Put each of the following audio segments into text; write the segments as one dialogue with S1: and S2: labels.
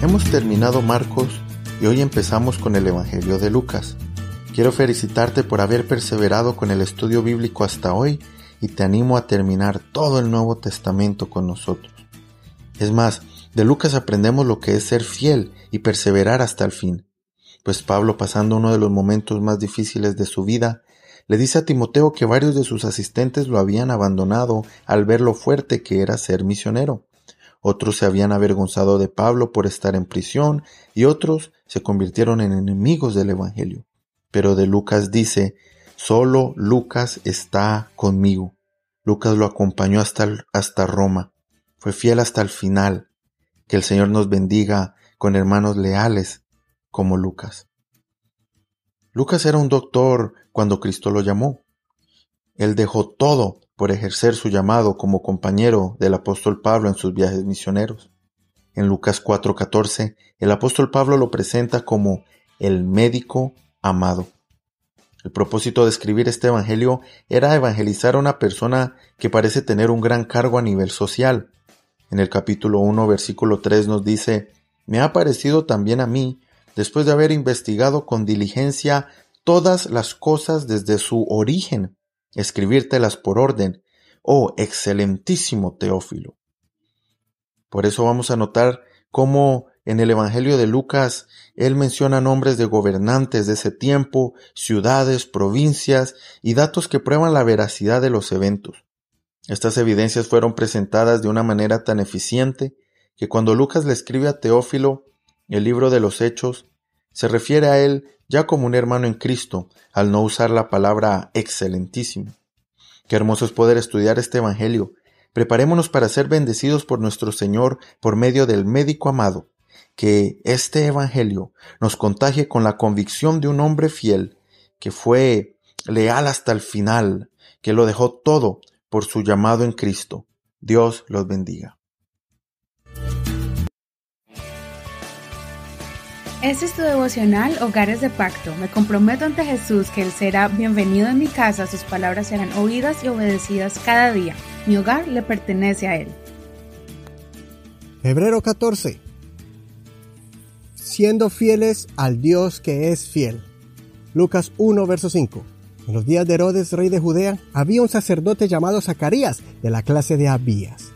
S1: Hemos terminado Marcos y hoy empezamos con el Evangelio de Lucas. Quiero felicitarte por haber perseverado con el estudio bíblico hasta hoy y te animo a terminar todo el Nuevo Testamento con nosotros. Es más, de Lucas aprendemos lo que es ser fiel y perseverar hasta el fin. Pues Pablo, pasando uno de los momentos más difíciles de su vida, le dice a Timoteo que varios de sus asistentes lo habían abandonado al ver lo fuerte que era ser misionero. Otros se habían avergonzado de Pablo por estar en prisión y otros se convirtieron en enemigos del Evangelio. Pero de Lucas dice, solo Lucas está conmigo. Lucas lo acompañó hasta, hasta Roma. Fue fiel hasta el final. Que el Señor nos bendiga con hermanos leales como Lucas. Lucas era un doctor cuando Cristo lo llamó. Él dejó todo por ejercer su llamado como compañero del apóstol Pablo en sus viajes misioneros. En Lucas 4:14, el apóstol Pablo lo presenta como el médico amado. El propósito de escribir este Evangelio era evangelizar a una persona que parece tener un gran cargo a nivel social. En el capítulo 1, versículo 3 nos dice, Me ha parecido también a mí, después de haber investigado con diligencia todas las cosas desde su origen, escribírtelas por orden, oh excelentísimo Teófilo. Por eso vamos a notar cómo en el Evangelio de Lucas él menciona nombres de gobernantes de ese tiempo, ciudades, provincias y datos que prueban la veracidad de los eventos. Estas evidencias fueron presentadas de una manera tan eficiente que cuando Lucas le escribe a Teófilo el libro de los Hechos, se refiere a él ya como un hermano en Cristo, al no usar la palabra excelentísimo. Qué hermoso es poder estudiar este Evangelio. Preparémonos para ser bendecidos por nuestro Señor por medio del médico amado, que este Evangelio nos contagie con la convicción de un hombre fiel, que fue leal hasta el final, que lo dejó todo por su llamado en Cristo. Dios los bendiga.
S2: Este es tu devocional Hogares de Pacto. Me comprometo ante Jesús que Él será bienvenido en mi casa, sus palabras serán oídas y obedecidas cada día. Mi hogar le pertenece a Él.
S3: Febrero 14. Siendo fieles al Dios que es fiel. Lucas 1, verso 5. En los días de Herodes, rey de Judea, había un sacerdote llamado Zacarías, de la clase de Abías.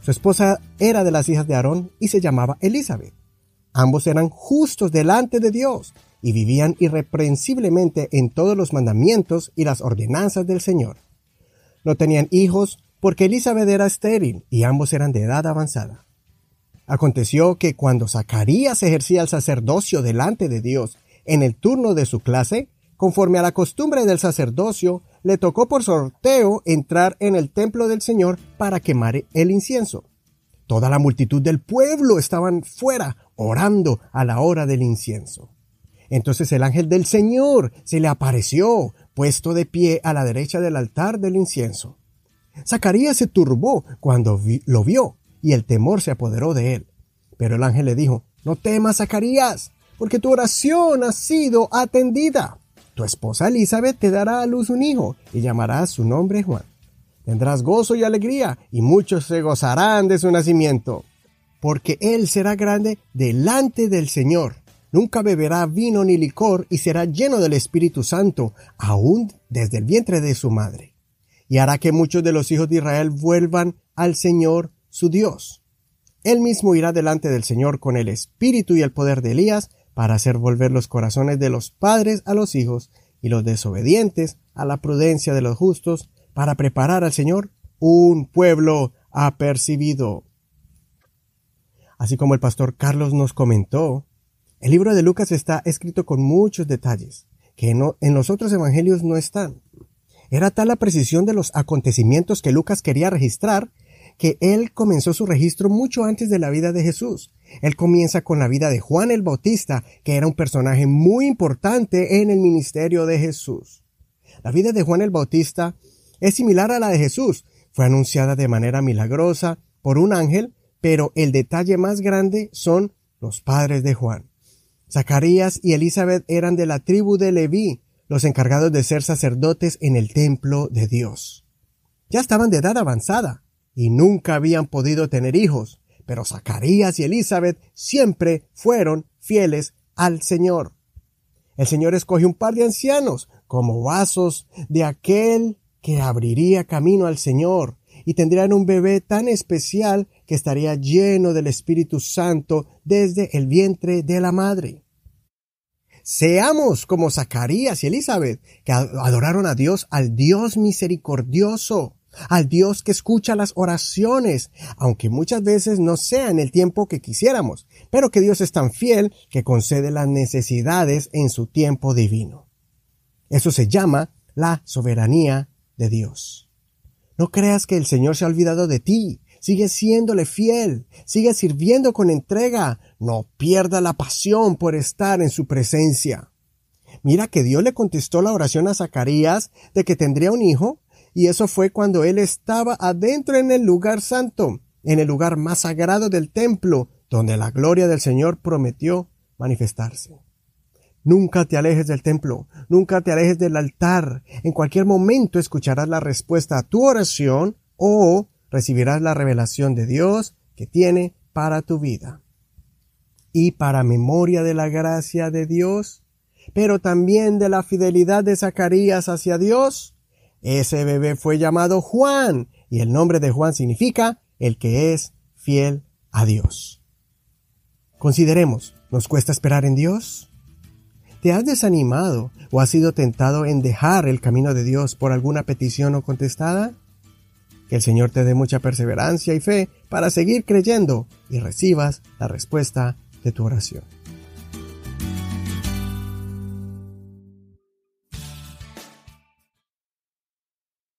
S3: Su esposa era de las hijas de Aarón y se llamaba Elizabeth. Ambos eran justos delante de Dios y vivían irreprensiblemente en todos los mandamientos y las ordenanzas del Señor. No tenían hijos porque Elizabeth era estéril y ambos eran de edad avanzada. Aconteció que cuando Zacarías ejercía el sacerdocio delante de Dios en el turno de su clase, conforme a la costumbre del sacerdocio, le tocó por sorteo entrar en el templo del Señor para quemar el incienso. Toda la multitud del pueblo estaban fuera orando a la hora del incienso. Entonces el ángel del Señor se le apareció, puesto de pie a la derecha del altar del incienso. Zacarías se turbó cuando lo vio, y el temor se apoderó de él. Pero el ángel le dijo, No temas, Zacarías, porque tu oración ha sido atendida. Tu esposa Elizabeth te dará a luz un hijo, y llamarás su nombre Juan. Tendrás gozo y alegría, y muchos se gozarán de su nacimiento porque él será grande delante del Señor. Nunca beberá vino ni licor y será lleno del Espíritu Santo, aún desde el vientre de su madre. Y hará que muchos de los hijos de Israel vuelvan al Señor su Dios. Él mismo irá delante del Señor con el espíritu y el poder de Elías para hacer volver los corazones de los padres a los hijos y los desobedientes a la prudencia de los justos para preparar al Señor un pueblo apercibido. Así como el pastor Carlos nos comentó, el libro de Lucas está escrito con muchos detalles que en los otros evangelios no están. Era tal la precisión de los acontecimientos que Lucas quería registrar que él comenzó su registro mucho antes de la vida de Jesús. Él comienza con la vida de Juan el Bautista, que era un personaje muy importante en el ministerio de Jesús. La vida de Juan el Bautista es similar a la de Jesús. Fue anunciada de manera milagrosa por un ángel pero el detalle más grande son los padres de Juan. Zacarías y Elizabeth eran de la tribu de Leví, los encargados de ser sacerdotes en el templo de Dios. Ya estaban de edad avanzada y nunca habían podido tener hijos, pero Zacarías y Elizabeth siempre fueron fieles al Señor. El Señor escogió un par de ancianos como vasos de aquel que abriría camino al Señor y tendrían un bebé tan especial que estaría lleno del Espíritu Santo desde el vientre de la madre. Seamos como Zacarías y Elizabeth, que adoraron a Dios, al Dios misericordioso, al Dios que escucha las oraciones, aunque muchas veces no sea en el tiempo que quisiéramos, pero que Dios es tan fiel que concede las necesidades en su tiempo divino. Eso se llama la soberanía Dios. No creas que el Señor se ha olvidado de ti. Sigue siéndole fiel, sigue sirviendo con entrega, no pierda la pasión por estar en su presencia. Mira que Dios le contestó la oración a Zacarías de que tendría un hijo, y eso fue cuando él estaba adentro en el lugar santo, en el lugar más sagrado del templo, donde la gloria del Señor prometió manifestarse. Nunca te alejes del templo, nunca te alejes del altar. En cualquier momento escucharás la respuesta a tu oración o recibirás la revelación de Dios que tiene para tu vida. Y para memoria de la gracia de Dios, pero también de la fidelidad de Zacarías hacia Dios, ese bebé fue llamado Juan, y el nombre de Juan significa el que es fiel a Dios. Consideremos, ¿nos cuesta esperar en Dios? ¿Te has desanimado o has sido tentado en dejar el camino de Dios por alguna petición no contestada? Que el Señor te dé mucha perseverancia y fe para seguir creyendo y recibas la respuesta de tu oración.